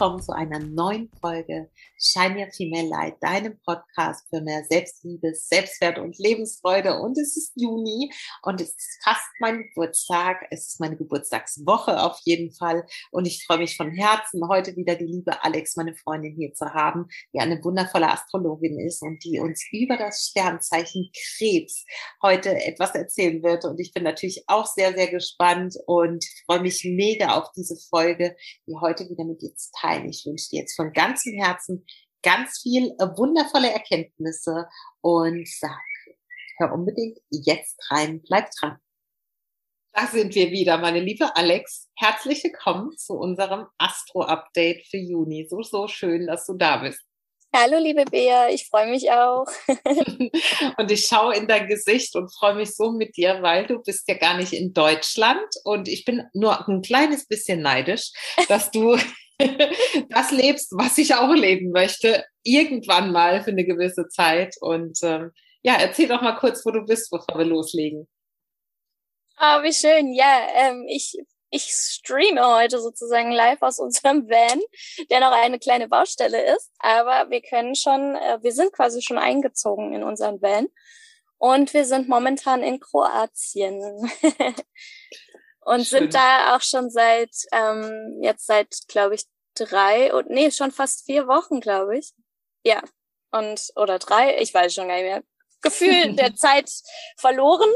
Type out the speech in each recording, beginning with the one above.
Willkommen zu einer neuen Folge Shine Your Female Light, deinem Podcast für mehr Selbstliebe, Selbstwert und Lebensfreude. Und es ist Juni und es ist fast mein Geburtstag. Es ist meine Geburtstagswoche auf jeden Fall. Und ich freue mich von Herzen, heute wieder die liebe Alex, meine Freundin, hier zu haben, die eine wundervolle Astrologin ist und die uns über das Sternzeichen Krebs heute etwas erzählen wird. Und ich bin natürlich auch sehr, sehr gespannt und freue mich mega auf diese Folge, die heute wieder mit dir zu teilen. Ich wünsche dir jetzt von ganzem Herzen ganz viel äh, wundervolle Erkenntnisse und sag, hör unbedingt jetzt rein, bleib dran. Da sind wir wieder, meine liebe Alex. Herzlich willkommen zu unserem Astro-Update für Juni. So, so schön, dass du da bist. Hallo, liebe Bea, ich freue mich auch. und ich schaue in dein Gesicht und freue mich so mit dir, weil du bist ja gar nicht in Deutschland und ich bin nur ein kleines bisschen neidisch, dass du das lebst, was ich auch leben möchte, irgendwann mal für eine gewisse Zeit. Und ähm, ja, erzähl doch mal kurz, wo du bist, bevor wir loslegen. Oh, wie schön. Ja, ähm, ich ich streame heute sozusagen live aus unserem Van, der noch eine kleine Baustelle ist. Aber wir können schon, äh, wir sind quasi schon eingezogen in unseren Van. Und wir sind momentan in Kroatien. und Schön. sind da auch schon seit, ähm, jetzt seit, glaube ich, drei und nee, schon fast vier Wochen, glaube ich. Ja. Und, oder drei, ich weiß schon gar nicht mehr. Gefühl der Zeit verloren.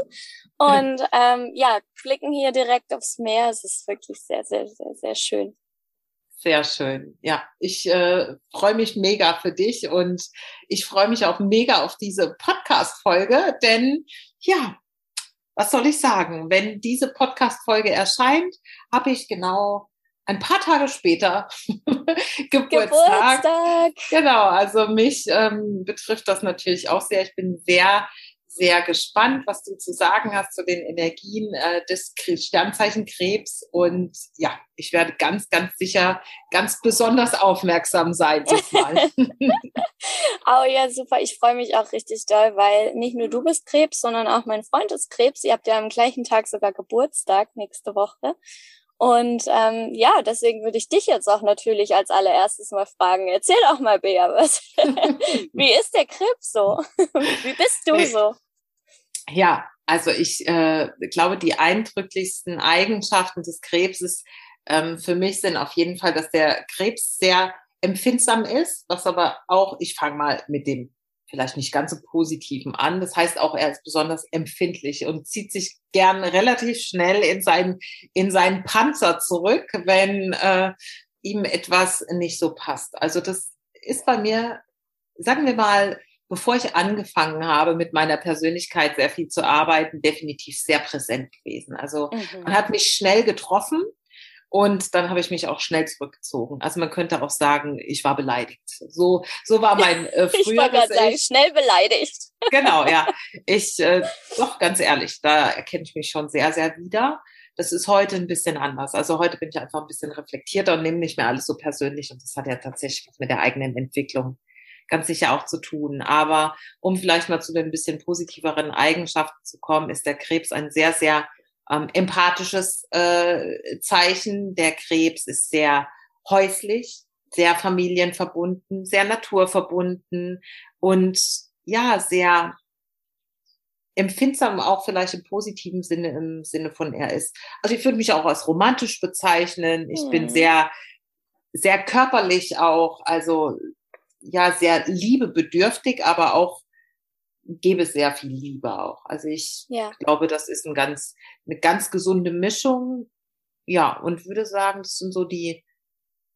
Und ähm, ja, blicken hier direkt aufs Meer. Es ist wirklich sehr, sehr, sehr, sehr schön. Sehr schön. Ja, ich äh, freue mich mega für dich und ich freue mich auch mega auf diese Podcast-Folge, denn ja, was soll ich sagen? Wenn diese Podcast-Folge erscheint, habe ich genau ein paar Tage später Geburtstag. Geburtstag. Genau, also mich ähm, betrifft das natürlich auch sehr. Ich bin sehr, sehr gespannt, was du zu sagen hast zu den Energien äh, des Sternzeichen Krebs. Und ja, ich werde ganz, ganz sicher ganz besonders aufmerksam sein diesmal. oh ja, super. Ich freue mich auch richtig doll, weil nicht nur du bist Krebs, sondern auch mein Freund ist Krebs. Ihr habt ja am gleichen Tag sogar Geburtstag nächste Woche. Und ähm, ja, deswegen würde ich dich jetzt auch natürlich als allererstes mal fragen. Erzähl auch mal, Bea, was? Wie ist der Krebs so? Wie bist du so? Ja, also ich äh, glaube, die eindrücklichsten Eigenschaften des Krebses ähm, für mich sind auf jeden Fall, dass der Krebs sehr empfindsam ist, was aber auch, ich fange mal mit dem vielleicht nicht ganz so positiven an. Das heißt auch, er ist besonders empfindlich und zieht sich gern relativ schnell in seinen, in seinen Panzer zurück, wenn äh, ihm etwas nicht so passt. Also das ist bei mir, sagen wir mal, bevor ich angefangen habe, mit meiner Persönlichkeit sehr viel zu arbeiten, definitiv sehr präsent gewesen. Also mhm. man hat mich schnell getroffen und dann habe ich mich auch schnell zurückgezogen. Also man könnte auch sagen, ich war beleidigt. So, so war mein äh, früheres Ich wollte sagen, schnell beleidigt. Genau, ja. Ich, äh, doch, ganz ehrlich, da erkenne ich mich schon sehr, sehr wieder. Das ist heute ein bisschen anders. Also heute bin ich einfach ein bisschen reflektierter und nehme nicht mehr alles so persönlich. Und das hat ja tatsächlich mit der eigenen Entwicklung ganz sicher auch zu tun. Aber um vielleicht mal zu den ein bisschen positiveren Eigenschaften zu kommen, ist der Krebs ein sehr, sehr ähm, empathisches äh, Zeichen. Der Krebs ist sehr häuslich, sehr familienverbunden, sehr naturverbunden und ja, sehr empfindsam auch vielleicht im positiven Sinne, im Sinne von er ist. Also ich würde mich auch als romantisch bezeichnen. Ich mhm. bin sehr, sehr körperlich auch, also ja, sehr liebebedürftig, aber auch gebe sehr viel Liebe auch. Also ich ja. glaube, das ist ein ganz, eine ganz gesunde Mischung. Ja, und würde sagen, das sind so die,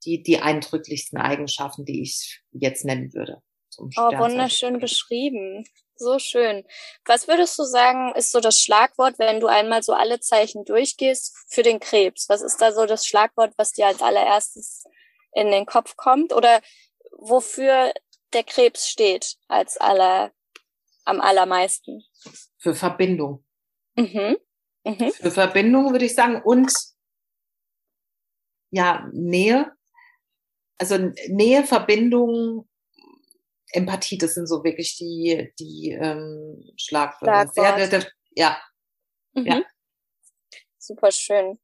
die, die eindrücklichsten Eigenschaften, die ich jetzt nennen würde. oh, wunderschön beschrieben. So schön. Was würdest du sagen, ist so das Schlagwort, wenn du einmal so alle Zeichen durchgehst für den Krebs? Was ist da so das Schlagwort, was dir als allererstes in den Kopf kommt? Oder wofür der Krebs steht als aller am allermeisten? Für Verbindung. Mhm. Mhm. Für Verbindung würde ich sagen und ja, Nähe. Also Nähe, Verbindung, Empathie, das sind so wirklich die, die ähm, Schlagwörter. Sehr, ja. Mhm. ja. Super schön.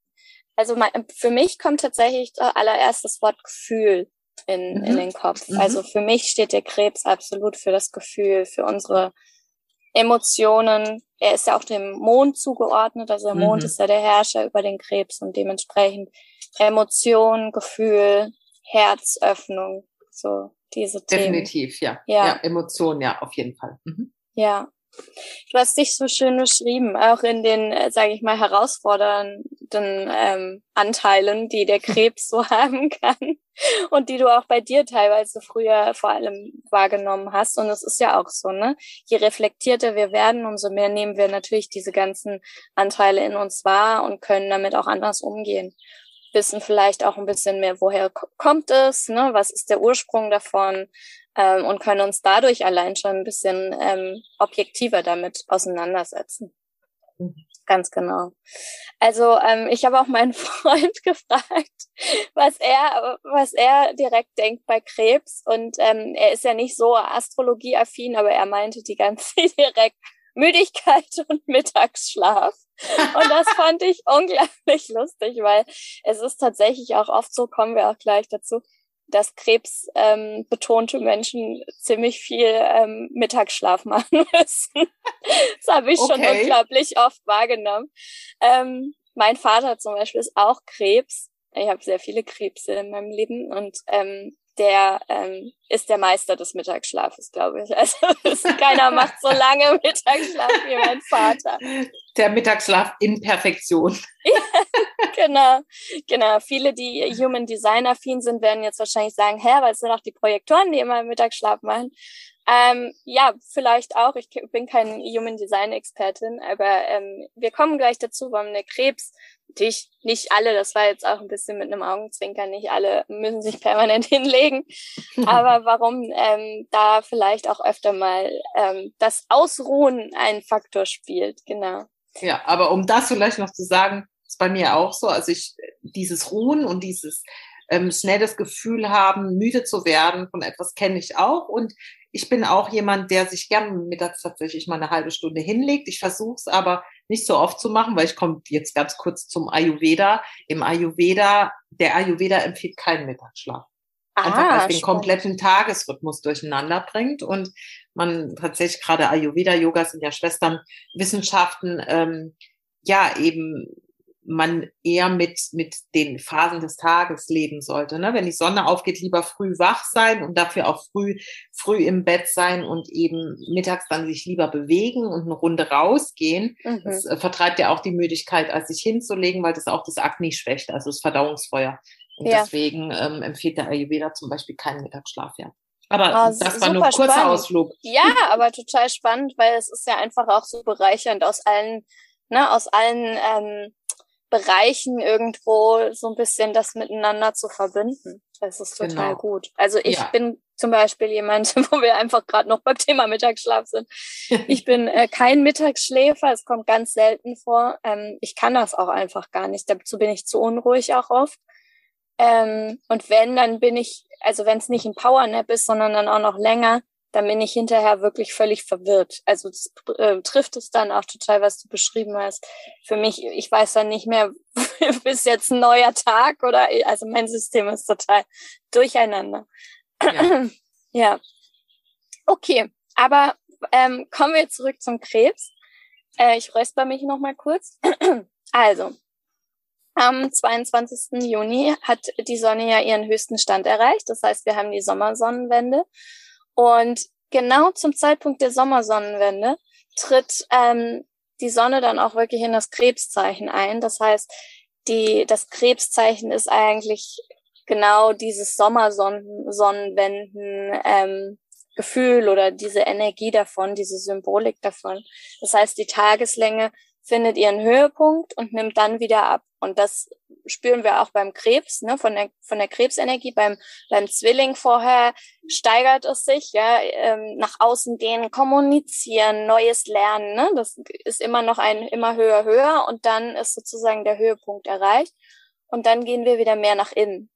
also mein, für mich kommt tatsächlich allererst das Wort Gefühl in, mhm. in den Kopf. Mhm. Also für mich steht der Krebs absolut für das Gefühl, für unsere Emotionen. Er ist ja auch dem Mond zugeordnet, also der Mond mhm. ist ja der Herrscher über den Krebs und dementsprechend Emotion, Gefühl, Herzöffnung, so diese Themen. Definitiv, ja. ja. Ja, Emotionen, ja, auf jeden Fall. Mhm. Ja. Du hast dich so schön beschrieben, auch in den, äh, sage ich mal, herausfordernden ähm, Anteilen, die der Krebs so haben kann und die du auch bei dir teilweise früher vor allem wahrgenommen hast. Und es ist ja auch so, ne? Je reflektierter wir werden, umso mehr nehmen wir natürlich diese ganzen Anteile in uns wahr und können damit auch anders umgehen wissen vielleicht auch ein bisschen mehr, woher kommt es, ne? was ist der Ursprung davon ähm, und können uns dadurch allein schon ein bisschen ähm, objektiver damit auseinandersetzen. Mhm. Ganz genau. Also ähm, ich habe auch meinen Freund gefragt, was er, was er direkt denkt bei Krebs. Und ähm, er ist ja nicht so astrologieaffin, aber er meinte die ganze direkt Müdigkeit und Mittagsschlaf. Und das fand ich unglaublich lustig, weil es ist tatsächlich auch oft so, kommen wir auch gleich dazu, dass Krebs ähm, betonte Menschen ziemlich viel ähm, Mittagsschlaf machen müssen. das habe ich okay. schon unglaublich oft wahrgenommen. Ähm, mein Vater zum Beispiel ist auch Krebs. Ich habe sehr viele Krebse in meinem Leben und ähm, der ähm, ist der Meister des Mittagsschlafes, glaube ich. Also keiner macht so lange Mittagsschlaf wie mein Vater. Der Mittagsschlaf in Perfektion. genau, genau. Viele, die Human Design affin sind, werden jetzt wahrscheinlich sagen, hä, weil es sind auch die Projektoren, die immer Mittagsschlaf machen. Ähm, ja, vielleicht auch. Ich bin keine Human Design Expertin, aber ähm, wir kommen gleich dazu, warum der Krebs natürlich nicht alle, das war jetzt auch ein bisschen mit einem Augenzwinker, nicht alle müssen sich permanent hinlegen, aber warum ähm, da vielleicht auch öfter mal ähm, das Ausruhen ein Faktor spielt, genau. Ja, aber um das vielleicht noch zu sagen, ist bei mir auch so, also ich, dieses Ruhen und dieses ähm, schnell das Gefühl haben, müde zu werden von etwas kenne ich auch und ich bin auch jemand, der sich gern mittags tatsächlich mal eine halbe Stunde hinlegt. Ich versuche es aber nicht so oft zu machen, weil ich komme jetzt ganz kurz zum Ayurveda. Im Ayurveda, der Ayurveda empfiehlt keinen Mittagsschlaf. Einfach, ah, weil den kompletten Tagesrhythmus durcheinander bringt und man tatsächlich gerade Ayurveda-Yoga sind ja Schwesternwissenschaften, ähm, ja eben man eher mit, mit den Phasen des Tages leben sollte. Ne? Wenn die Sonne aufgeht, lieber früh wach sein und dafür auch früh, früh im Bett sein und eben mittags dann sich lieber bewegen und eine Runde rausgehen. Mhm. Das äh, vertreibt ja auch die Müdigkeit, als sich hinzulegen, weil das auch das Akne schwächt, also das Verdauungsfeuer. Und ja. deswegen ähm, empfiehlt der Ayurveda zum Beispiel keinen Mittagsschlaf, ja. Aber oh, das war nur ein kurzer spannend. Ausflug. Ja, aber total spannend, weil es ist ja einfach auch so bereichernd aus allen, ne, aus allen ähm, Bereichen irgendwo so ein bisschen das miteinander zu verbinden. Das ist total genau. gut. Also ich ja. bin zum Beispiel jemand, wo wir einfach gerade noch beim Thema Mittagsschlaf sind. Ich bin äh, kein Mittagsschläfer, es kommt ganz selten vor. Ähm, ich kann das auch einfach gar nicht. Dazu bin ich zu unruhig auch oft. Ähm, und wenn, dann bin ich, also wenn es nicht ein Powernap ist, sondern dann auch noch länger, dann bin ich hinterher wirklich völlig verwirrt. Also das, äh, trifft es dann auch total, was du beschrieben hast. Für mich, ich weiß dann nicht mehr, bis jetzt ein neuer Tag oder also mein System ist total durcheinander. Ja. ja. Okay, aber ähm, kommen wir zurück zum Krebs. Äh, ich räusper mich noch mal kurz. also, am 22. Juni hat die Sonne ja ihren höchsten Stand erreicht. Das heißt, wir haben die Sommersonnenwende. Und genau zum Zeitpunkt der Sommersonnenwende tritt ähm, die Sonne dann auch wirklich in das Krebszeichen ein. Das heißt, die, das Krebszeichen ist eigentlich genau dieses Sommersonnenwenden ähm, Gefühl oder diese Energie davon, diese Symbolik davon. Das heißt, die Tageslänge findet ihren Höhepunkt und nimmt dann wieder ab. Und das spüren wir auch beim Krebs, ne, von der, von der Krebsenergie. Beim, beim Zwilling vorher steigert es sich, ja, ähm, nach außen gehen, kommunizieren, Neues lernen, ne, das ist immer noch ein immer höher, höher und dann ist sozusagen der Höhepunkt erreicht. Und dann gehen wir wieder mehr nach innen.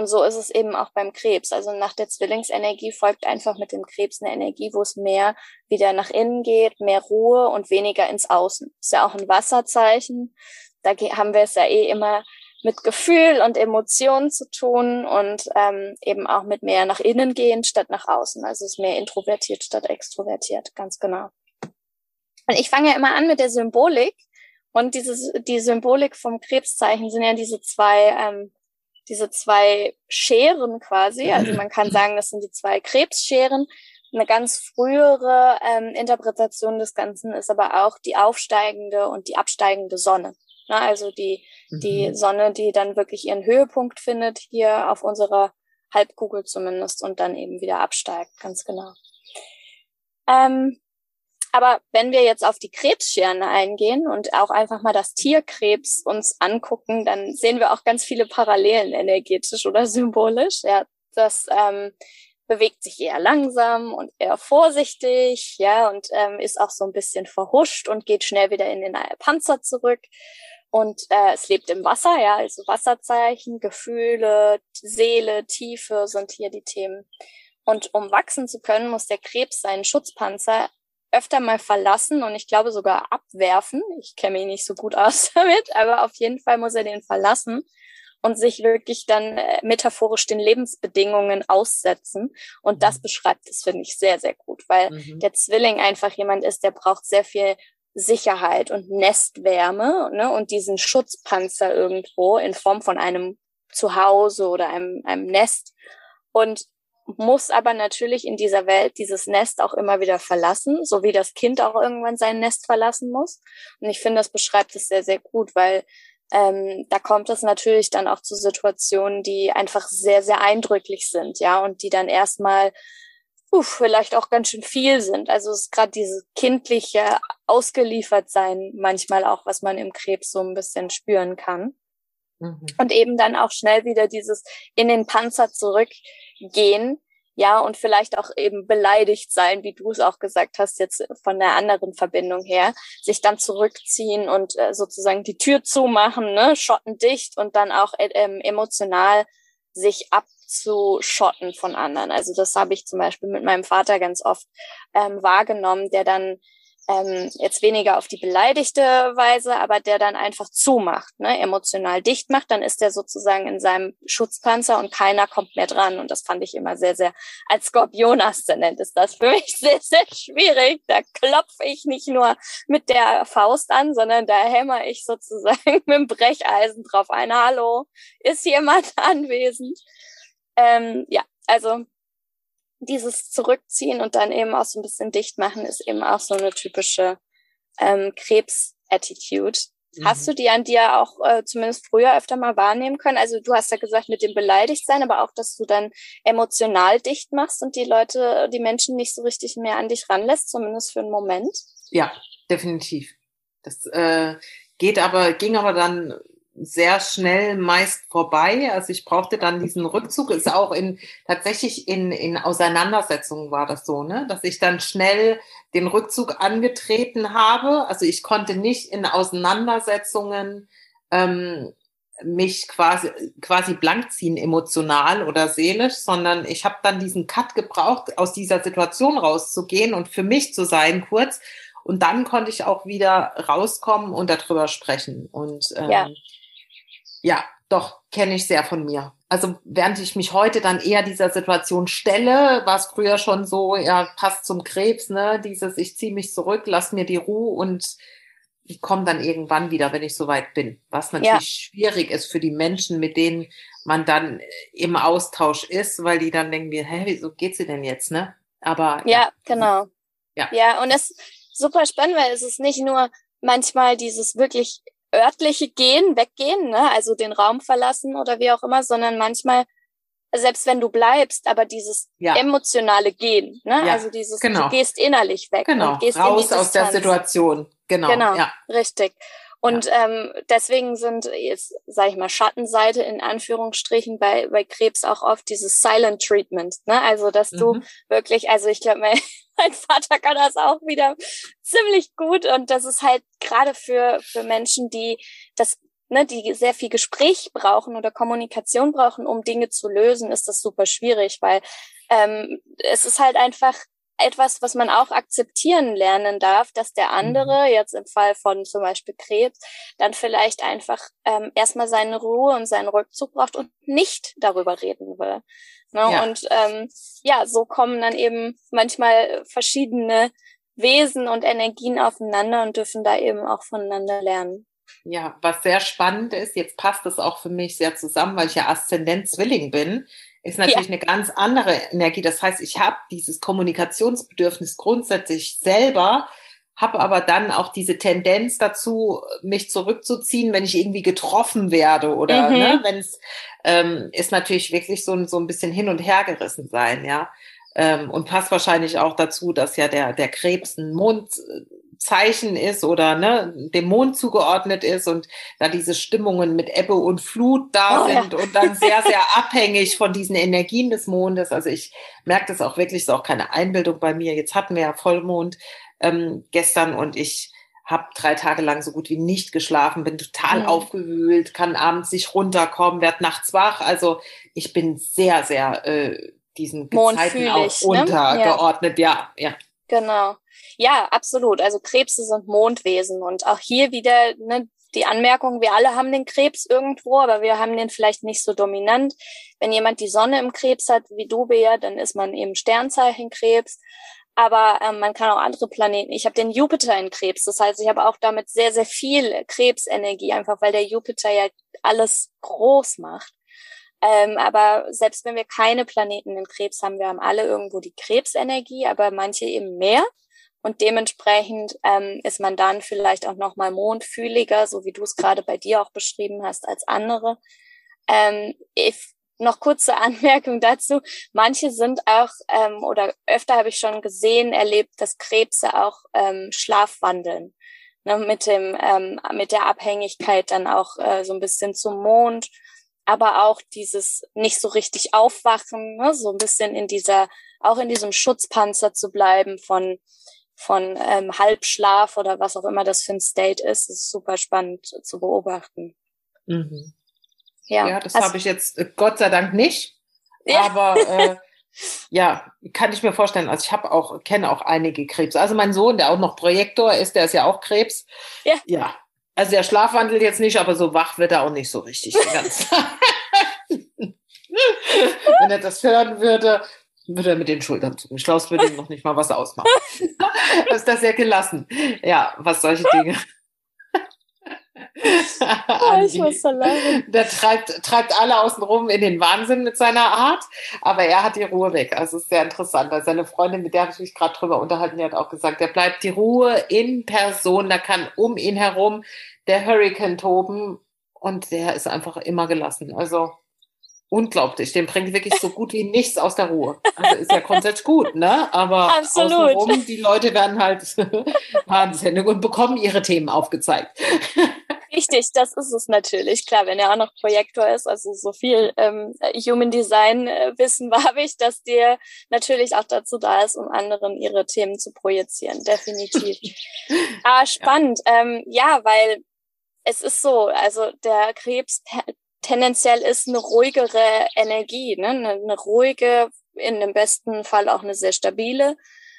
Und so ist es eben auch beim Krebs. Also nach der Zwillingsenergie folgt einfach mit dem Krebs eine Energie, wo es mehr wieder nach innen geht, mehr Ruhe und weniger ins Außen. Ist ja auch ein Wasserzeichen. Da haben wir es ja eh immer mit Gefühl und Emotionen zu tun und ähm, eben auch mit mehr nach innen gehen statt nach außen. Also es ist mehr introvertiert statt extrovertiert, ganz genau. Und ich fange ja immer an mit der Symbolik. Und dieses, die Symbolik vom Krebszeichen sind ja diese zwei, ähm, diese zwei Scheren quasi. Also man kann sagen, das sind die zwei Krebsscheren. Eine ganz frühere ähm, Interpretation des Ganzen ist aber auch die aufsteigende und die absteigende Sonne. Na, also die, mhm. die Sonne, die dann wirklich ihren Höhepunkt findet, hier auf unserer Halbkugel zumindest und dann eben wieder absteigt, ganz genau. Ähm, aber wenn wir jetzt auf die Krebsscheren eingehen und auch einfach mal das Tierkrebs uns angucken, dann sehen wir auch ganz viele Parallelen energetisch oder symbolisch. Ja, das ähm, bewegt sich eher langsam und eher vorsichtig, ja, und ähm, ist auch so ein bisschen verhuscht und geht schnell wieder in den Panzer zurück. Und äh, es lebt im Wasser, ja, also Wasserzeichen, Gefühle, Seele, Tiefe sind hier die Themen. Und um wachsen zu können, muss der Krebs seinen Schutzpanzer öfter mal verlassen und ich glaube sogar abwerfen. Ich kenne mich nicht so gut aus damit, aber auf jeden Fall muss er den verlassen und sich wirklich dann äh, metaphorisch den Lebensbedingungen aussetzen. Und das mhm. beschreibt es, finde ich, sehr, sehr gut, weil mhm. der Zwilling einfach jemand ist, der braucht sehr viel Sicherheit und Nestwärme ne, und diesen Schutzpanzer irgendwo in Form von einem Zuhause oder einem, einem Nest und muss aber natürlich in dieser Welt dieses Nest auch immer wieder verlassen, so wie das Kind auch irgendwann sein Nest verlassen muss. Und ich finde, das beschreibt es sehr, sehr gut, weil ähm, da kommt es natürlich dann auch zu Situationen, die einfach sehr, sehr eindrücklich sind, ja, und die dann erstmal uh, vielleicht auch ganz schön viel sind. Also es ist gerade dieses kindliche Ausgeliefertsein manchmal auch, was man im Krebs so ein bisschen spüren kann. Mhm. Und eben dann auch schnell wieder dieses in den Panzer zurückgehen, ja, und vielleicht auch eben beleidigt sein, wie du es auch gesagt hast, jetzt von der anderen Verbindung her, sich dann zurückziehen und äh, sozusagen die Tür zumachen, ne, schotten dicht und dann auch äh, emotional sich ab abzuschotten von anderen. Also das habe ich zum Beispiel mit meinem Vater ganz oft ähm, wahrgenommen, der dann ähm, jetzt weniger auf die beleidigte Weise, aber der dann einfach zumacht, ne, emotional dicht macht, dann ist er sozusagen in seinem Schutzpanzer und keiner kommt mehr dran. Und das fand ich immer sehr, sehr, als Skorpion-Aszendent ist das für mich sehr, sehr schwierig. Da klopfe ich nicht nur mit der Faust an, sondern da hämmer ich sozusagen mit dem Brecheisen drauf ein. Hallo, ist jemand anwesend? Ähm, ja, also dieses Zurückziehen und dann eben auch so ein bisschen dicht machen ist eben auch so eine typische ähm, Krebs-Attitude. Mhm. Hast du die an dir auch äh, zumindest früher öfter mal wahrnehmen können? Also du hast ja gesagt mit dem Beleidigtsein, aber auch, dass du dann emotional dicht machst und die Leute, die Menschen nicht so richtig mehr an dich ranlässt, zumindest für einen Moment? Ja, definitiv. Das äh, geht aber, ging aber dann sehr schnell meist vorbei. Also ich brauchte dann diesen Rückzug. Ist auch in tatsächlich in, in Auseinandersetzungen war das so, ne? Dass ich dann schnell den Rückzug angetreten habe. Also ich konnte nicht in Auseinandersetzungen ähm, mich quasi quasi blank ziehen emotional oder seelisch, sondern ich habe dann diesen Cut gebraucht, aus dieser Situation rauszugehen und für mich zu sein kurz. Und dann konnte ich auch wieder rauskommen und darüber sprechen. Und ähm, ja ja, doch, kenne ich sehr von mir. Also während ich mich heute dann eher dieser Situation stelle, war es früher schon so, ja, passt zum Krebs, ne? Dieses, ich ziehe mich zurück, lass mir die Ruhe und ich komme dann irgendwann wieder, wenn ich soweit bin. Was natürlich ja. schwierig ist für die Menschen, mit denen man dann im Austausch ist, weil die dann denken, hä, wieso geht sie denn jetzt, ne? Aber ja, ja, genau. Ja. Ja, und es ist super spannend, weil es ist nicht nur manchmal dieses wirklich örtliche Gehen, weggehen, ne? also den Raum verlassen oder wie auch immer, sondern manchmal, selbst wenn du bleibst, aber dieses ja. emotionale Gehen, ne? Ja, also dieses, genau. du gehst innerlich weg. Genau, raus aus der Situation. Genau, genau ja. richtig. Und ja. ähm, deswegen sind jetzt, sage ich mal, Schattenseite in Anführungsstrichen bei, bei Krebs auch oft dieses Silent Treatment. Ne? Also, dass du mhm. wirklich, also ich glaube, mein, mein Vater kann das auch wieder ziemlich gut. Und das ist halt gerade für, für Menschen, die das ne, die sehr viel Gespräch brauchen oder Kommunikation brauchen, um Dinge zu lösen, ist das super schwierig, weil ähm, es ist halt einfach etwas, was man auch akzeptieren lernen darf, dass der andere, mhm. jetzt im Fall von zum Beispiel Krebs, dann vielleicht einfach ähm, erstmal seine Ruhe und seinen Rückzug braucht und nicht darüber reden will. Ne? Ja. Und ähm, ja, so kommen dann eben manchmal verschiedene Wesen und Energien aufeinander und dürfen da eben auch voneinander lernen. Ja, was sehr spannend ist, jetzt passt es auch für mich sehr zusammen, weil ich ja Aszendent Zwilling bin, ist natürlich ja. eine ganz andere Energie. Das heißt, ich habe dieses Kommunikationsbedürfnis grundsätzlich selber, habe aber dann auch diese Tendenz dazu, mich zurückzuziehen, wenn ich irgendwie getroffen werde oder mhm. ne, wenn es ähm, ist natürlich wirklich so, so ein bisschen hin und her gerissen sein, ja. Ähm, und passt wahrscheinlich auch dazu, dass ja der, der Krebs ein Mondzeichen ist oder ne, dem Mond zugeordnet ist und da diese Stimmungen mit Ebbe und Flut da oh, sind ja. und dann sehr, sehr abhängig von diesen Energien des Mondes. Also ich merke das auch wirklich, ist auch keine Einbildung bei mir. Jetzt hatten wir ja Vollmond ähm, gestern und ich habe drei Tage lang so gut wie nicht geschlafen, bin total mhm. aufgewühlt, kann abends nicht runterkommen, werd nachts wach. Also ich bin sehr, sehr äh, diesen Gezeiten auch ne? untergeordnet. Ne? Ja. ja, ja. Genau. Ja, absolut. Also Krebse sind Mondwesen und auch hier wieder ne, die Anmerkung, wir alle haben den Krebs irgendwo, aber wir haben den vielleicht nicht so dominant. Wenn jemand die Sonne im Krebs hat, wie du, Bea, dann ist man eben Sternzeichen Krebs. Aber ähm, man kann auch andere Planeten. Ich habe den Jupiter in Krebs. Das heißt, ich habe auch damit sehr, sehr viel Krebsenergie, einfach weil der Jupiter ja alles groß macht. Ähm, aber selbst wenn wir keine Planeten in Krebs haben, wir haben alle irgendwo die Krebsenergie, aber manche eben mehr. Und dementsprechend ähm, ist man dann vielleicht auch nochmal mondfühliger, so wie du es gerade bei dir auch beschrieben hast, als andere. Ähm, ich, noch kurze Anmerkung dazu. Manche sind auch, ähm, oder öfter habe ich schon gesehen, erlebt, dass Krebse auch ähm, schlafwandeln. Ne, mit dem, ähm, mit der Abhängigkeit dann auch äh, so ein bisschen zum Mond aber auch dieses nicht so richtig aufwachen, ne? so ein bisschen in dieser, auch in diesem Schutzpanzer zu bleiben von, von ähm, Halbschlaf oder was auch immer das für ein State ist, ist super spannend zu beobachten. Mhm. Ja, ja, das habe ich jetzt äh, Gott sei Dank nicht. Ja. Aber äh, ja, kann ich mir vorstellen. Also ich habe auch, kenne auch einige Krebs. Also mein Sohn, der auch noch Projektor ist, der ist ja auch Krebs. Ja. Ja, also der Schlafwandel jetzt nicht, aber so wach wird er auch nicht so richtig Wenn er das hören würde, würde er mit den Schultern zucken. Schlaus würde ihm noch nicht mal was ausmachen. das ist das sehr gelassen. Ja, was solche Dinge. oh, ich muss so. Der treibt, treibt alle außen rum in den Wahnsinn mit seiner Art, aber er hat die Ruhe weg. Also es ist sehr interessant, weil seine Freundin, mit der habe ich mich gerade drüber unterhalten, die hat auch gesagt, der bleibt die Ruhe in Person, da kann um ihn herum der Hurricane toben und der ist einfach immer gelassen. Also unglaublich. Den bringt wirklich so gut wie nichts aus der Ruhe. Also ist ja grundsätzlich gut, ne? Aber Absolut. außenrum, die Leute werden halt wahnsinnig und bekommen ihre Themen aufgezeigt. Richtig, das ist es natürlich. Klar, wenn er auch noch Projektor ist, also so viel ähm, Human Design äh, Wissen habe ich, dass dir natürlich auch dazu da ist, um anderen ihre Themen zu projizieren. Definitiv. ah, spannend. Ja. Ähm, ja, weil es ist so, also der Krebs tendenziell ist eine ruhigere Energie, ne? eine, eine ruhige, in dem besten Fall auch eine sehr stabile,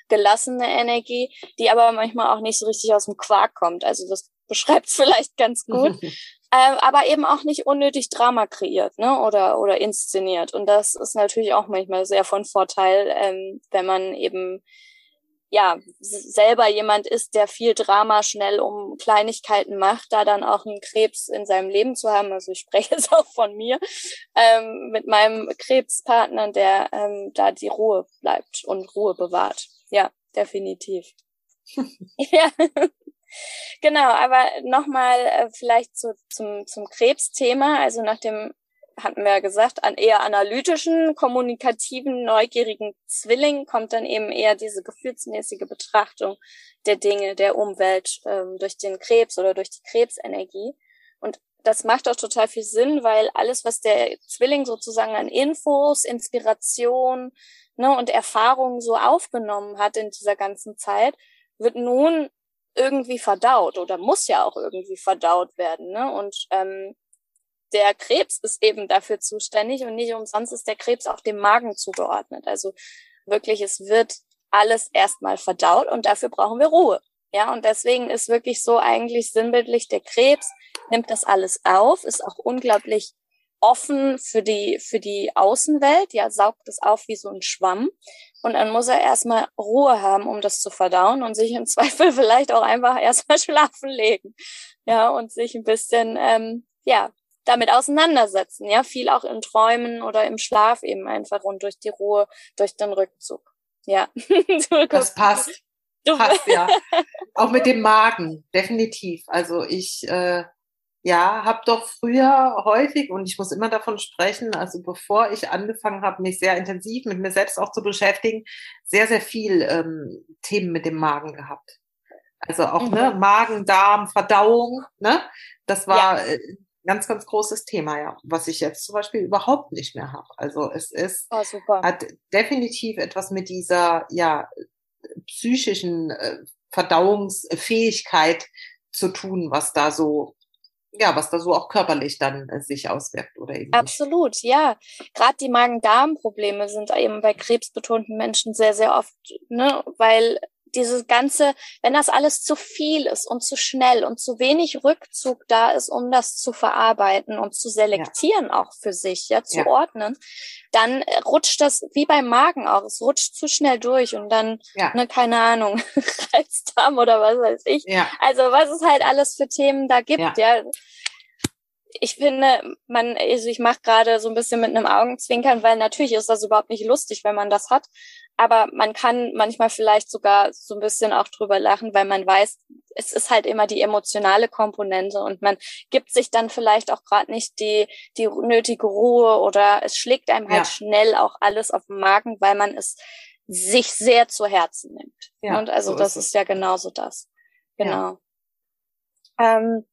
gelassene Energie, die aber manchmal auch nicht so richtig aus dem Quark kommt. Also das beschreibt es vielleicht ganz gut. ähm, aber eben auch nicht unnötig Drama kreiert ne? oder, oder inszeniert. Und das ist natürlich auch manchmal sehr von Vorteil, ähm, wenn man eben ja, selber jemand ist, der viel Drama schnell um Kleinigkeiten macht, da dann auch einen Krebs in seinem Leben zu haben. Also ich spreche es auch von mir, ähm, mit meinem Krebspartner, der ähm, da die Ruhe bleibt und Ruhe bewahrt. Ja, definitiv. ja. Genau, aber nochmal äh, vielleicht zu, zum, zum Krebsthema. Also nach dem hatten wir ja gesagt, an eher analytischen, kommunikativen, neugierigen Zwilling kommt dann eben eher diese gefühlsmäßige Betrachtung der Dinge, der Umwelt ähm, durch den Krebs oder durch die Krebsenergie. Und das macht auch total viel Sinn, weil alles, was der Zwilling sozusagen an Infos, Inspiration ne, und Erfahrungen so aufgenommen hat in dieser ganzen Zeit, wird nun irgendwie verdaut oder muss ja auch irgendwie verdaut werden. Ne? Und ähm, der Krebs ist eben dafür zuständig und nicht umsonst ist der Krebs auch dem Magen zugeordnet. Also wirklich, es wird alles erstmal verdaut und dafür brauchen wir Ruhe. Ja, und deswegen ist wirklich so eigentlich sinnbildlich der Krebs nimmt das alles auf, ist auch unglaublich offen für die, für die Außenwelt, ja, saugt es auf wie so ein Schwamm. Und dann muss er erstmal Ruhe haben, um das zu verdauen und sich im Zweifel vielleicht auch einfach erstmal schlafen legen. Ja, und sich ein bisschen, ähm, ja, damit auseinandersetzen, ja, viel auch in Träumen oder im Schlaf eben einfach und durch die Ruhe, durch den Rückzug. Ja. das passt. Passt, ja. Auch mit dem Magen, definitiv. Also ich, äh, ja, habe doch früher häufig, und ich muss immer davon sprechen, also bevor ich angefangen habe, mich sehr intensiv mit mir selbst auch zu beschäftigen, sehr, sehr viel ähm, Themen mit dem Magen gehabt. Also auch mhm. ne, Magen, Darm, Verdauung, ne? Das war ja. äh, ganz, ganz großes Thema, ja, was ich jetzt zum Beispiel überhaupt nicht mehr habe. Also es ist oh, hat definitiv etwas mit dieser ja psychischen äh, Verdauungsfähigkeit zu tun, was da so ja, was da so auch körperlich dann äh, sich auswirkt oder eben. Absolut, nicht. ja. Gerade die Magen-Darm-Probleme sind eben bei krebsbetonten Menschen sehr, sehr oft, ne, weil dieses ganze, wenn das alles zu viel ist und zu schnell und zu wenig Rückzug da ist, um das zu verarbeiten und zu selektieren ja. auch für sich, ja, zu ja. ordnen, dann rutscht das wie beim Magen auch. Es rutscht zu schnell durch und dann, ja. ne, keine Ahnung, Reizdarm oder was weiß ich. Ja. Also was es halt alles für Themen da gibt, ja. Ich finde, man, also ich mache gerade so ein bisschen mit einem Augenzwinkern, weil natürlich ist das überhaupt nicht lustig, wenn man das hat aber man kann manchmal vielleicht sogar so ein bisschen auch drüber lachen, weil man weiß, es ist halt immer die emotionale Komponente und man gibt sich dann vielleicht auch gerade nicht die, die nötige Ruhe oder es schlägt einem halt ja. schnell auch alles auf den Magen, weil man es sich sehr zu Herzen nimmt. Ja, und also so das ist, ist ja genauso das. Genau. Ja. Ähm,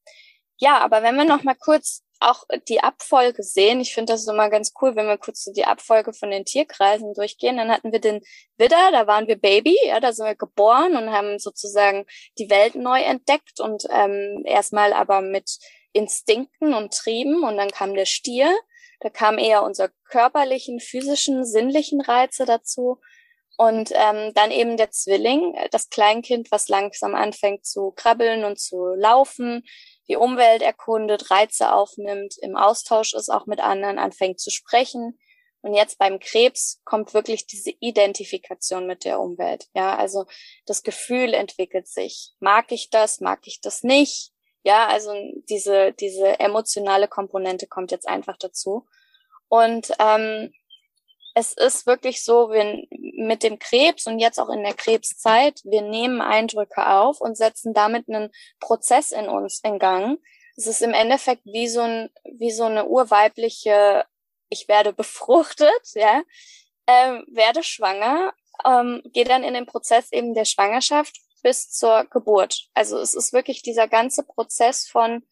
ja, aber wenn wir noch mal kurz auch die Abfolge sehen. Ich finde das immer ganz cool, wenn wir kurz so die Abfolge von den Tierkreisen durchgehen. Dann hatten wir den Widder, da waren wir Baby, ja, da sind wir geboren und haben sozusagen die Welt neu entdeckt und ähm, erstmal aber mit Instinkten und Trieben und dann kam der Stier. Da kam eher unsere körperlichen, physischen, sinnlichen Reize dazu. Und ähm, dann eben der Zwilling, das Kleinkind, was langsam anfängt zu krabbeln und zu laufen, die Umwelt erkundet, Reize aufnimmt, im Austausch ist auch mit anderen, anfängt zu sprechen. Und jetzt beim Krebs kommt wirklich diese Identifikation mit der Umwelt. Ja, also das Gefühl entwickelt sich. Mag ich das? Mag ich das nicht? Ja, also diese, diese emotionale Komponente kommt jetzt einfach dazu. Und ähm, es ist wirklich so, wir mit dem Krebs und jetzt auch in der Krebszeit, wir nehmen Eindrücke auf und setzen damit einen Prozess in uns in Gang. Es ist im Endeffekt wie so ein, wie so eine urweibliche, ich werde befruchtet, ja, ähm, werde schwanger, ähm, gehe dann in den Prozess eben der Schwangerschaft bis zur Geburt. Also es ist wirklich dieser ganze Prozess von,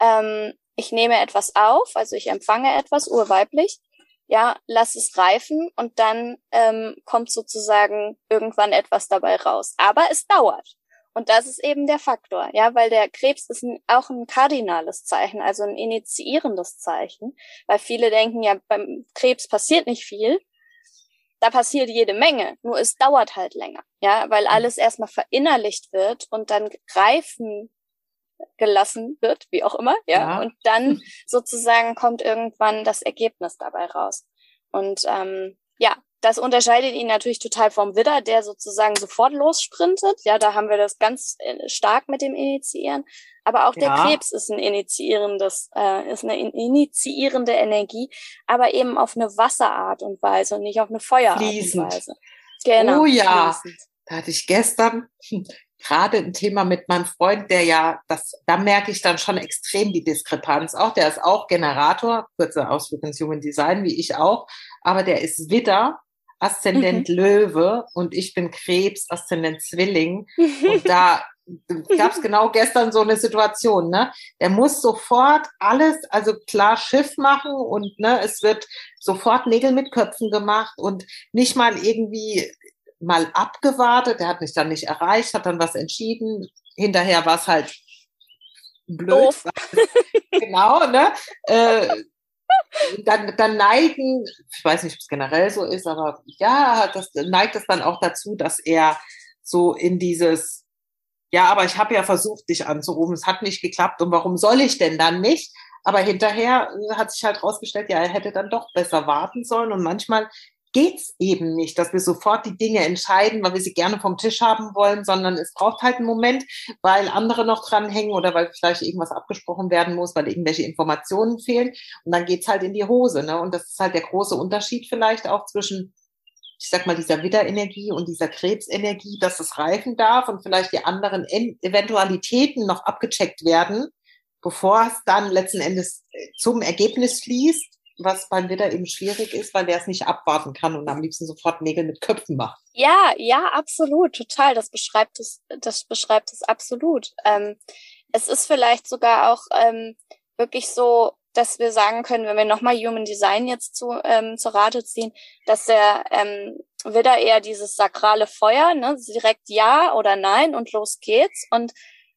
ähm, ich nehme etwas auf, also ich empfange etwas urweiblich ja, lass es reifen und dann ähm, kommt sozusagen irgendwann etwas dabei raus. Aber es dauert. Und das ist eben der Faktor, ja, weil der Krebs ist ein, auch ein kardinales Zeichen, also ein initiierendes Zeichen, weil viele denken ja, beim Krebs passiert nicht viel. Da passiert jede Menge, nur es dauert halt länger, ja, weil mhm. alles erstmal verinnerlicht wird und dann reifen gelassen wird, wie auch immer, ja. ja. Und dann sozusagen kommt irgendwann das Ergebnis dabei raus. Und ähm, ja, das unterscheidet ihn natürlich total vom Widder, der sozusagen sofort lossprintet. Ja, da haben wir das ganz äh, stark mit dem Initiieren. Aber auch der ja. Krebs ist ein initiierendes, äh, ist eine initiierende Energie, aber eben auf eine Wasserart und Weise und nicht auf eine Feuerart Fließend. und Weise. Genau. Oh ja. Fließend. Da hatte ich gestern gerade ein Thema mit meinem Freund, der ja, das, da merke ich dann schon extrem die Diskrepanz. Auch der ist auch Generator, kurzer Ausflug ins Human Design, wie ich auch, aber der ist Widder, Aszendent mhm. Löwe und ich bin Krebs, Aszendent Zwilling. Und da gab es genau gestern so eine Situation, ne? Der muss sofort alles, also klar Schiff machen und ne, es wird sofort Nägel mit Köpfen gemacht und nicht mal irgendwie mal abgewartet, der hat mich dann nicht erreicht, hat dann was entschieden. Hinterher war es halt blöd. genau, ne? Äh, dann, dann neigen, ich weiß nicht, ob es generell so ist, aber ja, das neigt es dann auch dazu, dass er so in dieses, ja, aber ich habe ja versucht, dich anzurufen, es hat nicht geklappt und warum soll ich denn dann nicht? Aber hinterher hat sich halt rausgestellt, ja, er hätte dann doch besser warten sollen und manchmal geht's eben nicht, dass wir sofort die Dinge entscheiden, weil wir sie gerne vom Tisch haben wollen, sondern es braucht halt einen Moment, weil andere noch dranhängen oder weil vielleicht irgendwas abgesprochen werden muss, weil irgendwelche Informationen fehlen. Und dann geht's halt in die Hose. Ne? Und das ist halt der große Unterschied vielleicht auch zwischen ich sag mal, dieser Widderenergie und dieser Krebsenergie, dass es reifen darf und vielleicht die anderen Eventualitäten noch abgecheckt werden, bevor es dann letzten Endes zum Ergebnis fließt was beim Widder eben schwierig ist, weil der es nicht abwarten kann und am liebsten sofort Nägel mit Köpfen macht. Ja, ja, absolut, total. Das beschreibt es, das beschreibt es absolut. Ähm, es ist vielleicht sogar auch ähm, wirklich so, dass wir sagen können, wenn wir nochmal Human Design jetzt zu, ähm, zur Rate ziehen, dass der ähm, Widder eher dieses sakrale Feuer, ne, direkt ja oder nein und los geht's. Und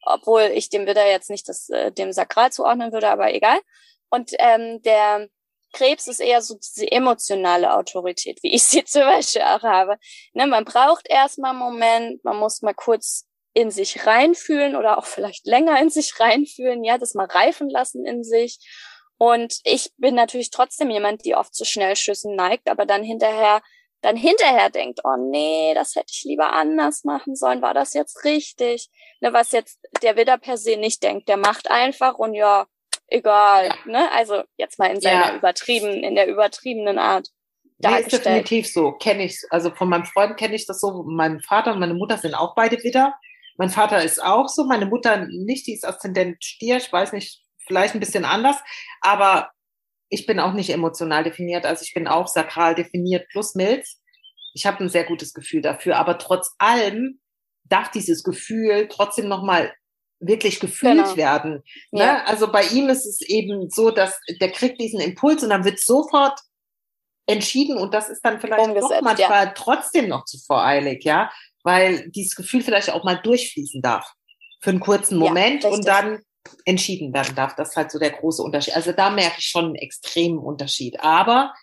obwohl ich dem Widder jetzt nicht das, äh, dem Sakral zuordnen würde, aber egal. Und ähm, der Krebs ist eher so diese emotionale Autorität, wie ich sie zum Beispiel auch habe. Ne, man braucht erstmal einen Moment, man muss mal kurz in sich reinfühlen oder auch vielleicht länger in sich reinfühlen, ja, das mal reifen lassen in sich. Und ich bin natürlich trotzdem jemand, die oft zu Schnellschüssen neigt, aber dann hinterher, dann hinterher denkt, oh nee, das hätte ich lieber anders machen sollen, war das jetzt richtig? Ne, was jetzt der Widder per se nicht denkt, der macht einfach und ja, egal, ja. ne? Also jetzt mal in seiner ja. übertrieben, in der übertriebenen Art. Nee, ist definitiv so, kenne ich. Also von meinem Freund kenne ich das so. Mein Vater und meine Mutter sind auch beide Widder. Mein Vater ist auch so, meine Mutter nicht, die ist Aszendent Stier, ich weiß nicht, vielleicht ein bisschen anders, aber ich bin auch nicht emotional definiert, also ich bin auch sakral definiert plus Milz. Ich habe ein sehr gutes Gefühl dafür, aber trotz allem darf dieses Gefühl trotzdem nochmal wirklich gefühlt genau. werden. Ne? Ja. Also bei ihm ist es eben so, dass der kriegt diesen Impuls und dann wird sofort entschieden und das ist dann vielleicht Umgesetzt, doch manchmal ja. trotzdem noch zu voreilig, ja, weil dieses Gefühl vielleicht auch mal durchfließen darf für einen kurzen Moment ja, und dann entschieden werden darf. Das ist halt so der große Unterschied. Also da merke ich schon einen extremen Unterschied. Aber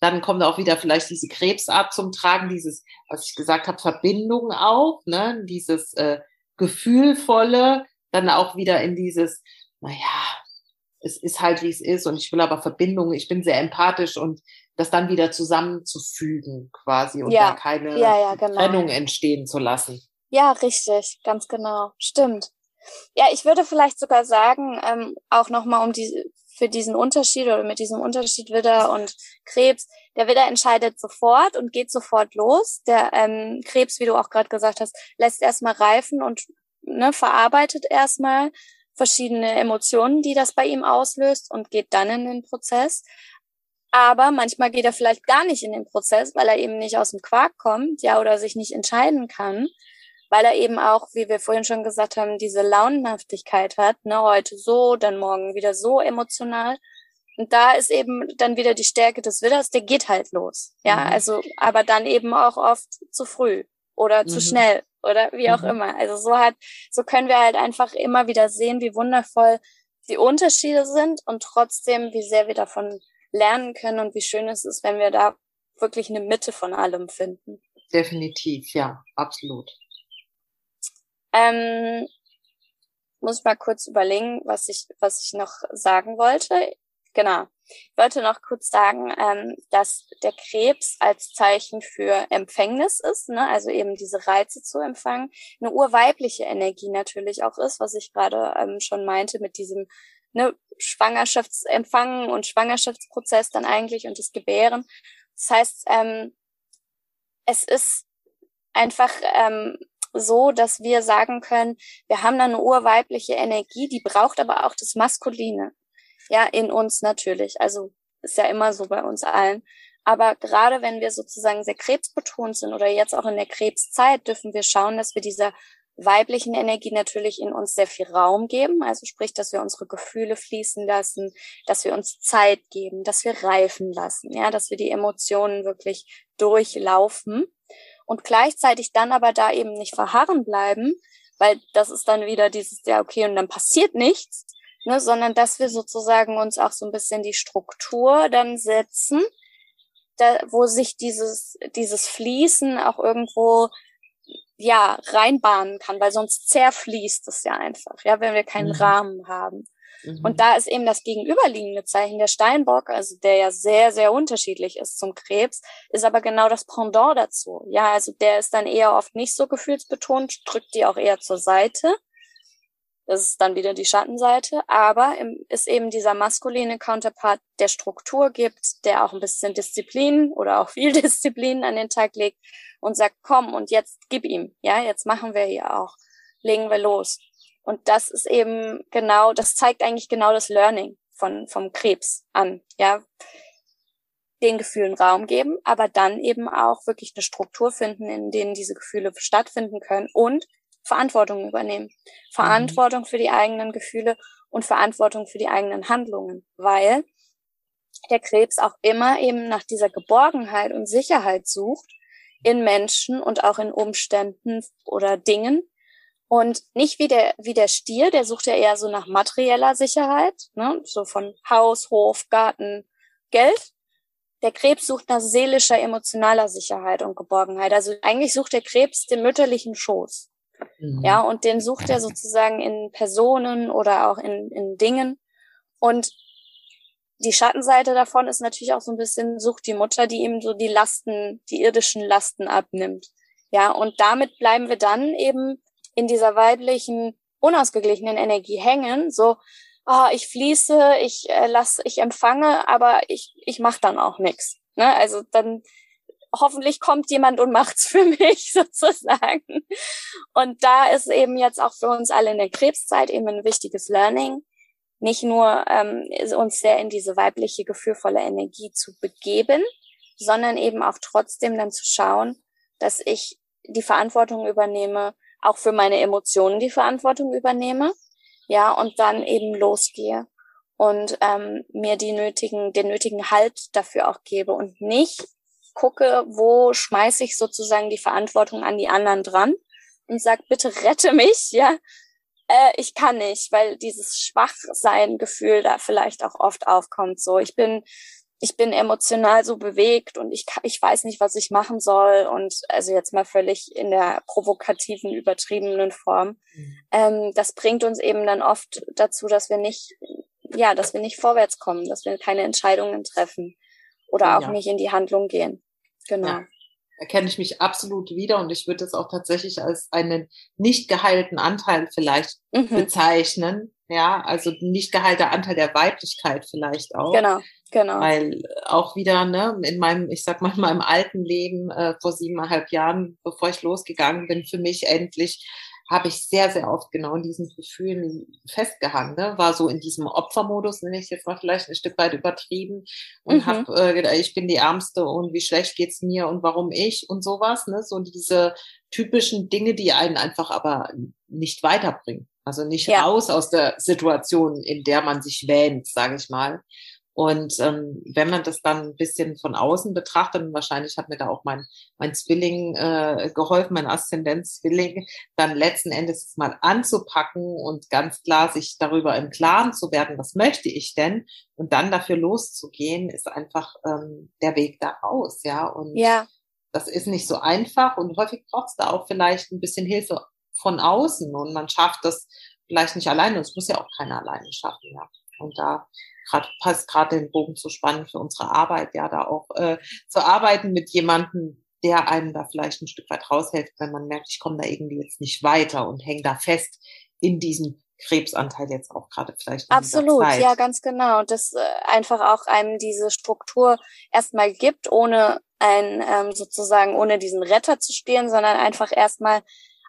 dann kommt auch wieder vielleicht diese Krebsart zum Tragen, dieses, was ich gesagt habe, Verbindung auch, ne, dieses äh, Gefühlvolle, dann auch wieder in dieses, naja, es ist halt wie es ist und ich will aber Verbindung, ich bin sehr empathisch und das dann wieder zusammenzufügen quasi und ja. da keine ja, ja, genau. Trennung entstehen zu lassen. Ja, richtig, ganz genau. Stimmt. Ja, ich würde vielleicht sogar sagen, ähm, auch nochmal um die, für diesen Unterschied oder mit diesem Unterschied Widder und Krebs. Der Widder entscheidet sofort und geht sofort los. Der ähm, Krebs, wie du auch gerade gesagt hast, lässt erstmal reifen und ne, verarbeitet erstmal verschiedene Emotionen, die das bei ihm auslöst und geht dann in den Prozess. Aber manchmal geht er vielleicht gar nicht in den Prozess, weil er eben nicht aus dem Quark kommt, ja, oder sich nicht entscheiden kann weil er eben auch, wie wir vorhin schon gesagt haben, diese Launenhaftigkeit hat, ne, heute so, dann morgen wieder so emotional. Und da ist eben dann wieder die Stärke des Widders, der geht halt los. Ja, mhm. also, aber dann eben auch oft zu früh oder zu mhm. schnell oder wie auch mhm. immer. Also so hat, so können wir halt einfach immer wieder sehen, wie wundervoll die Unterschiede sind und trotzdem, wie sehr wir davon lernen können und wie schön es ist, wenn wir da wirklich eine Mitte von allem finden. Definitiv, ja, absolut. Ähm, muss ich mal kurz überlegen, was ich, was ich noch sagen wollte. Genau. Ich wollte noch kurz sagen, ähm, dass der Krebs als Zeichen für Empfängnis ist, ne? also eben diese Reize zu empfangen, eine urweibliche Energie natürlich auch ist, was ich gerade ähm, schon meinte mit diesem ne, Schwangerschaftsempfangen und Schwangerschaftsprozess dann eigentlich und das Gebären. Das heißt, ähm, es ist einfach ähm, so, dass wir sagen können, wir haben da eine urweibliche Energie, die braucht aber auch das Maskuline. Ja, in uns natürlich. Also ist ja immer so bei uns allen. Aber gerade wenn wir sozusagen sehr krebsbetont sind oder jetzt auch in der Krebszeit, dürfen wir schauen, dass wir dieser weiblichen Energie natürlich in uns sehr viel Raum geben. Also sprich, dass wir unsere Gefühle fließen lassen, dass wir uns Zeit geben, dass wir reifen lassen, ja, dass wir die Emotionen wirklich durchlaufen und gleichzeitig dann aber da eben nicht verharren bleiben, weil das ist dann wieder dieses, ja, okay, und dann passiert nichts, ne, sondern dass wir sozusagen uns auch so ein bisschen die Struktur dann setzen, da, wo sich dieses, dieses Fließen auch irgendwo ja reinbahnen kann, weil sonst zerfließt es ja einfach, ja, wenn wir keinen mhm. Rahmen haben. Mhm. Und da ist eben das gegenüberliegende Zeichen der Steinbock, also der ja sehr, sehr unterschiedlich ist zum Krebs, ist aber genau das Pendant dazu. Ja, also der ist dann eher oft nicht so gefühlsbetont, drückt die auch eher zur Seite. Das ist dann wieder die Schattenseite, aber ist eben dieser maskuline Counterpart, der Struktur gibt, der auch ein bisschen Disziplin oder auch viel Disziplin an den Tag legt und sagt, komm und jetzt gib ihm, ja, jetzt machen wir hier auch, legen wir los. Und das ist eben genau, das zeigt eigentlich genau das Learning von, vom Krebs an, ja. Den Gefühlen Raum geben, aber dann eben auch wirklich eine Struktur finden, in denen diese Gefühle stattfinden können und Verantwortung übernehmen. Verantwortung für die eigenen Gefühle und Verantwortung für die eigenen Handlungen, weil der Krebs auch immer eben nach dieser Geborgenheit und Sicherheit sucht in Menschen und auch in Umständen oder Dingen, und nicht wie der, wie der Stier, der sucht ja eher so nach materieller Sicherheit, ne? so von Haus, Hof, Garten, Geld. Der Krebs sucht nach seelischer, emotionaler Sicherheit und Geborgenheit. Also eigentlich sucht der Krebs den mütterlichen Schoß. Mhm. Ja, und den sucht er sozusagen in Personen oder auch in, in Dingen. Und die Schattenseite davon ist natürlich auch so ein bisschen, sucht die Mutter, die ihm so die Lasten, die irdischen Lasten abnimmt. Ja, und damit bleiben wir dann eben in dieser weiblichen, unausgeglichenen Energie hängen, so, oh, ich fließe, ich äh, lasse, ich empfange, aber ich, ich mache dann auch nichts. Ne? Also dann hoffentlich kommt jemand und macht's für mich sozusagen. Und da ist eben jetzt auch für uns alle in der Krebszeit eben ein wichtiges Learning, nicht nur ähm, uns sehr in diese weibliche, gefühlvolle Energie zu begeben, sondern eben auch trotzdem dann zu schauen, dass ich die Verantwortung übernehme, auch für meine Emotionen die Verantwortung übernehme, ja, und dann eben losgehe und ähm, mir die nötigen, den nötigen Halt dafür auch gebe und nicht gucke, wo schmeiße ich sozusagen die Verantwortung an die anderen dran und sag, bitte rette mich, ja. Äh, ich kann nicht, weil dieses Schwachsein-Gefühl da vielleicht auch oft aufkommt. So, ich bin ich bin emotional so bewegt und ich, ich weiß nicht, was ich machen soll. Und also jetzt mal völlig in der provokativen, übertriebenen Form. Mhm. Ähm, das bringt uns eben dann oft dazu, dass wir nicht, ja, dass wir nicht vorwärts kommen, dass wir keine Entscheidungen treffen oder auch ja. nicht in die Handlung gehen. Genau. Ja. Erkenne ich mich absolut wieder und ich würde es auch tatsächlich als einen nicht geheilten Anteil vielleicht mhm. bezeichnen. Ja, also nicht geheilter Anteil der Weiblichkeit vielleicht auch. Genau. Genau. Weil auch wieder, ne, in meinem, ich sag mal, in meinem alten Leben äh, vor siebeneinhalb Jahren, bevor ich losgegangen bin, für mich endlich, habe ich sehr, sehr oft genau in diesen Gefühlen festgehangen. Ne? War so in diesem Opfermodus, nenne ich jetzt mal vielleicht ein Stück weit übertrieben und mhm. habe äh, gedacht, ich bin die Ärmste und wie schlecht geht's mir und warum ich und sowas. Ne? So diese typischen Dinge, die einen einfach aber nicht weiterbringen. Also nicht ja. raus aus der Situation, in der man sich wähnt, sage ich mal. Und ähm, wenn man das dann ein bisschen von außen betrachtet, und wahrscheinlich hat mir da auch mein, mein Zwilling äh, geholfen, mein Aszendent-Zwilling, dann letzten Endes mal anzupacken und ganz klar sich darüber im Klaren zu werden, was möchte ich denn? Und dann dafür loszugehen, ist einfach ähm, der Weg da raus, ja. Und ja. das ist nicht so einfach und häufig braucht es da auch vielleicht ein bisschen Hilfe von außen und man schafft das vielleicht nicht alleine. Das muss ja auch keiner alleine schaffen, ja. Und da grad, passt gerade den Bogen zu spannen für unsere Arbeit, ja, da auch äh, zu arbeiten mit jemandem, der einem da vielleicht ein Stück weit raushilft, wenn man merkt, ich komme da irgendwie jetzt nicht weiter und hänge da fest in diesem Krebsanteil jetzt auch gerade vielleicht. Absolut, ja, ganz genau. Und das äh, einfach auch einem diese Struktur erstmal gibt, ohne ein ähm, sozusagen ohne diesen Retter zu spielen, sondern einfach erstmal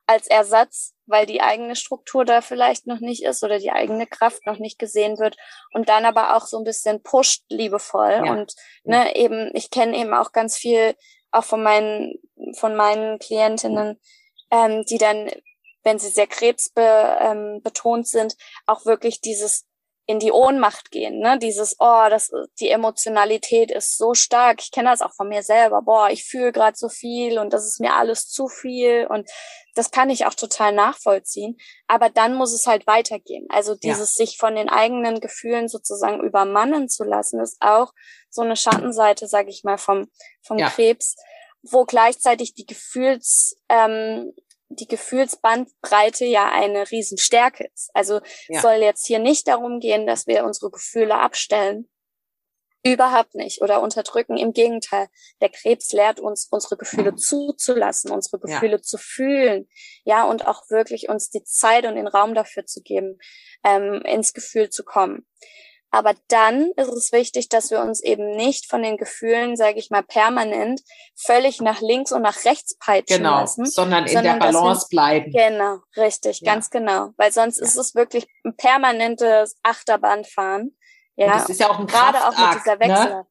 als Ersatz, weil die eigene Struktur da vielleicht noch nicht ist oder die eigene Kraft noch nicht gesehen wird und dann aber auch so ein bisschen pusht liebevoll ja. und ne eben ich kenne eben auch ganz viel auch von meinen von meinen Klientinnen ähm, die dann wenn sie sehr krebsbetont ähm, sind auch wirklich dieses in die Ohnmacht gehen, ne? Dieses, oh, das, die Emotionalität ist so stark. Ich kenne das auch von mir selber. Boah, ich fühle gerade so viel und das ist mir alles zu viel und das kann ich auch total nachvollziehen. Aber dann muss es halt weitergehen. Also dieses ja. sich von den eigenen Gefühlen sozusagen übermannen zu lassen, ist auch so eine Schattenseite, sage ich mal, vom vom ja. Krebs, wo gleichzeitig die Gefühls ähm, die Gefühlsbandbreite ja eine Riesenstärke ist. Also ja. soll jetzt hier nicht darum gehen, dass wir unsere Gefühle abstellen. Überhaupt nicht oder unterdrücken. Im Gegenteil, der Krebs lehrt uns, unsere Gefühle zuzulassen, unsere Gefühle ja. zu fühlen, ja, und auch wirklich uns die Zeit und den Raum dafür zu geben, ähm, ins Gefühl zu kommen. Aber dann ist es wichtig, dass wir uns eben nicht von den Gefühlen, sage ich mal, permanent völlig nach links und nach rechts peitschen genau, lassen. Sondern in sondern der Balance wir, bleiben. Genau, richtig, ja. ganz genau. Weil sonst ja. ist es wirklich ein permanentes Achterbahnfahren. Ja, und das ist ja auch ein Gerade auch mit dieser Wechsel. Ne?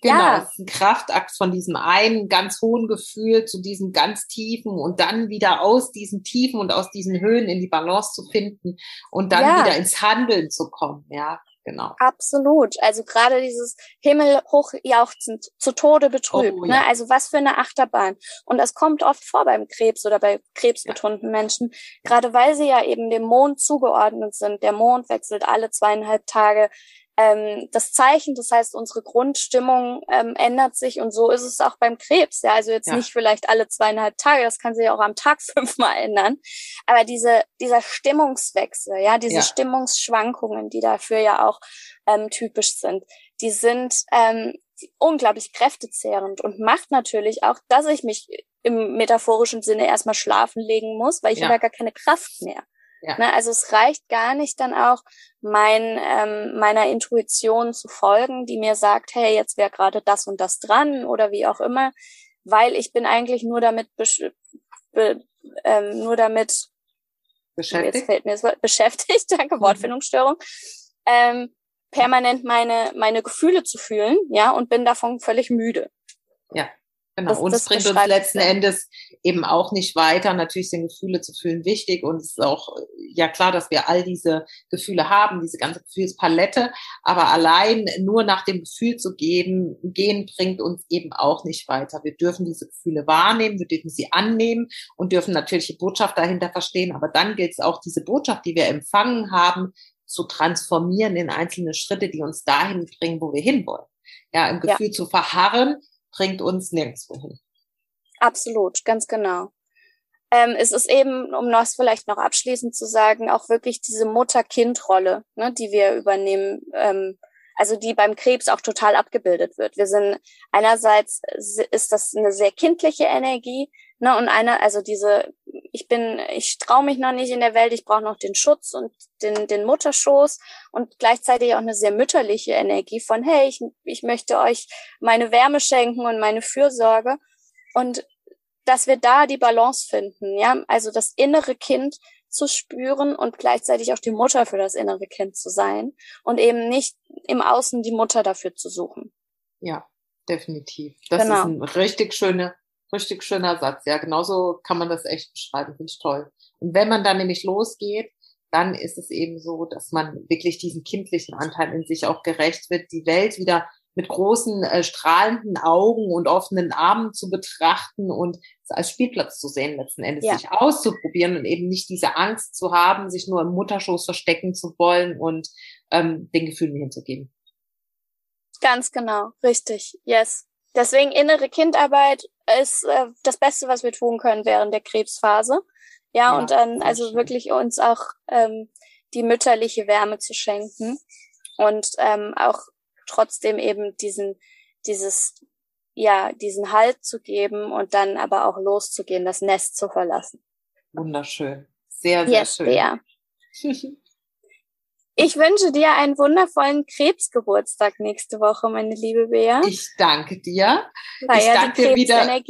Genau, ja. es ist ein Kraftakt von diesem einen ganz hohen Gefühl zu diesem ganz tiefen und dann wieder aus diesen Tiefen und aus diesen Höhen in die Balance zu finden und dann ja. wieder ins Handeln zu kommen, ja genau. Absolut. Also gerade dieses Himmel hochjauchzend, zu Tode betrübt. Oh, ne? ja. ne? Also was für eine Achterbahn. Und das kommt oft vor beim Krebs oder bei krebsbetonten ja. Menschen, gerade weil sie ja eben dem Mond zugeordnet sind. Der Mond wechselt alle zweieinhalb Tage ähm, das Zeichen. Das heißt, unsere Grundstimmung ähm, ändert sich und so ist es auch beim Krebs. Ja, also jetzt ja. nicht vielleicht alle zweieinhalb Tage, das kann sich auch am Tag fünfmal ändern. Aber diese, dieser Stimmungswechsel, ja, diese ja. Stimmungsschwankungen, die dafür ja auch ähm, typisch sind, die sind ähm, unglaublich kräftezehrend und macht natürlich auch, dass ich mich im metaphorischen Sinne erstmal schlafen legen muss, weil ich ja. habe ja gar keine Kraft mehr. Ja. Ne, also es reicht gar nicht dann auch, mein, ähm, meiner Intuition zu folgen, die mir sagt, hey, jetzt wäre gerade das und das dran oder wie auch immer, weil ich bin eigentlich nur damit be ähm, nur damit beschäftigt. Jetzt fällt mir das Wort beschäftigt, danke, mhm. Wortfindungsstörung. Ähm, permanent meine meine Gefühle zu fühlen, ja, und bin davon völlig müde. Ja. Genau, das, uns das bringt uns letzten ja. Endes eben auch nicht weiter. Natürlich sind Gefühle zu fühlen wichtig und es ist auch ja klar, dass wir all diese Gefühle haben, diese ganze Gefühlspalette. Aber allein nur nach dem Gefühl zu geben, gehen, bringt uns eben auch nicht weiter. Wir dürfen diese Gefühle wahrnehmen, wir dürfen sie annehmen und dürfen natürlich die Botschaft dahinter verstehen. Aber dann gilt es auch, diese Botschaft, die wir empfangen haben, zu transformieren in einzelne Schritte, die uns dahin bringen, wo wir hinwollen. Ja, im Gefühl ja. zu verharren, bringt uns nirgendwo hin. Absolut, ganz genau. Ähm, es ist eben, um das vielleicht noch abschließend zu sagen, auch wirklich diese Mutter-Kind-Rolle, ne, die wir übernehmen, ähm, also die beim Krebs auch total abgebildet wird. Wir sind einerseits ist das eine sehr kindliche Energie, ne, und einer, also diese, ich bin, ich traue mich noch nicht in der Welt, ich brauche noch den Schutz und den, den Mutterschoß und gleichzeitig auch eine sehr mütterliche Energie von, hey, ich, ich möchte euch meine Wärme schenken und meine Fürsorge. Und dass wir da die Balance finden, ja, also das innere Kind zu spüren und gleichzeitig auch die Mutter für das innere Kind zu sein und eben nicht im Außen die Mutter dafür zu suchen. Ja, definitiv. Das genau. ist ein richtig schöner, richtig schöner Satz. Ja, genauso kann man das echt beschreiben. Finde ich toll. Und wenn man dann nämlich losgeht, dann ist es eben so, dass man wirklich diesen kindlichen Anteil in sich auch gerecht wird, die Welt wieder mit großen, äh, strahlenden Augen und offenen Armen zu betrachten und es als Spielplatz zu sehen, letzten Endes ja. sich auszuprobieren und eben nicht diese Angst zu haben, sich nur im Mutterschoß verstecken zu wollen und ähm, den Gefühlen hinzugeben. Ganz genau, richtig, yes. Deswegen innere Kindarbeit ist äh, das Beste, was wir tun können während der Krebsphase. Ja, ja und dann also wirklich uns auch ähm, die mütterliche Wärme zu schenken und ähm, auch trotzdem eben diesen, dieses, ja, diesen Halt zu geben und dann aber auch loszugehen, das Nest zu verlassen. Wunderschön. Sehr, sehr yes, schön. Ja. Ich wünsche dir einen wundervollen Krebsgeburtstag nächste Woche, meine liebe Bea. Ich danke dir. Feier ich danke dir wieder.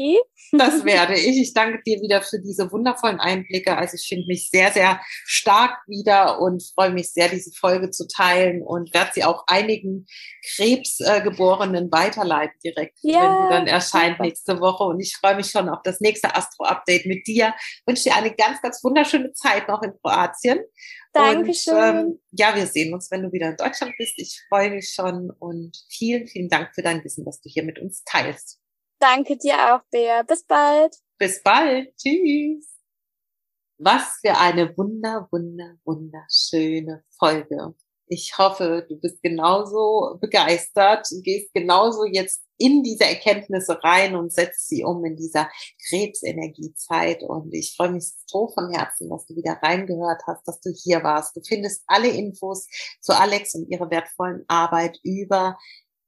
Das werde ich. Ich danke dir wieder für diese wundervollen Einblicke. Also ich finde mich sehr, sehr stark wieder und freue mich sehr, diese Folge zu teilen und werde sie auch einigen Krebsgeborenen weiterleiten direkt, ja, wenn sie dann erscheint nächste Woche. Und ich freue mich schon auf das nächste Astro-Update mit dir. Ich wünsche dir eine ganz, ganz wunderschöne Zeit noch in Kroatien Dankeschön. Und, ähm, ja, wir sehen uns, wenn du wieder in Deutschland bist. Ich freue mich schon und vielen, vielen Dank für dein Wissen, was du hier mit uns teilst. Danke dir auch, Bea. Bis bald. Bis bald. Tschüss. Was für eine wunder, wunder, wunderschöne Folge. Ich hoffe, du bist genauso begeistert und gehst genauso jetzt in diese Erkenntnisse rein und setzt sie um in dieser Krebsenergiezeit. Und ich freue mich so von Herzen, dass du wieder reingehört hast, dass du hier warst. Du findest alle Infos zu Alex und ihrer wertvollen Arbeit über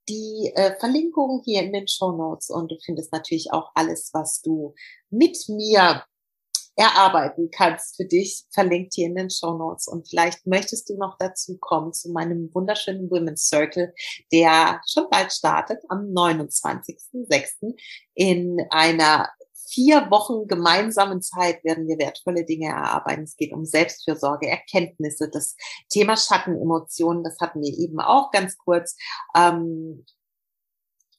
die äh, Verlinkungen hier in den Show Notes und du findest natürlich auch alles, was du mit mir erarbeiten kannst für dich, verlinkt hier in den Show Notes. Und vielleicht möchtest du noch dazu kommen zu meinem wunderschönen Women's Circle, der schon bald startet, am 29.06. in einer vier Wochen gemeinsamen Zeit werden wir wertvolle Dinge erarbeiten. Es geht um Selbstfürsorge, Erkenntnisse, das Thema Schattenemotionen, das hatten wir eben auch ganz kurz. Ähm,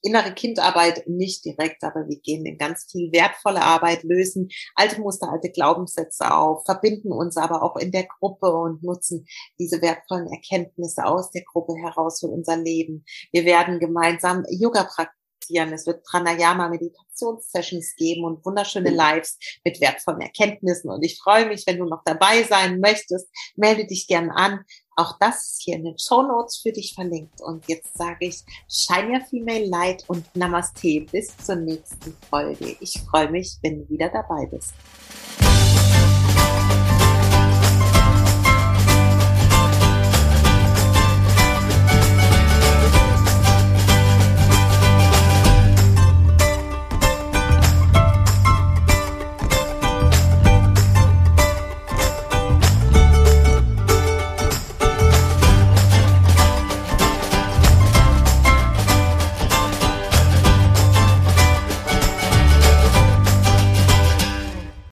innere Kindarbeit nicht direkt, aber wir gehen in ganz viel wertvolle Arbeit, lösen alte Muster, alte Glaubenssätze auf, verbinden uns aber auch in der Gruppe und nutzen diese wertvollen Erkenntnisse aus der Gruppe heraus für unser Leben. Wir werden gemeinsam Yoga praktizieren praktizieren. Es wird Pranayama Meditationssessions geben und wunderschöne Lives mit wertvollen Erkenntnissen. Und ich freue mich, wenn du noch dabei sein möchtest. Melde dich gern an. Auch das ist hier in den Show Notes für dich verlinkt. Und jetzt sage ich Shine Your Female Light und Namaste. Bis zur nächsten Folge. Ich freue mich, wenn du wieder dabei bist.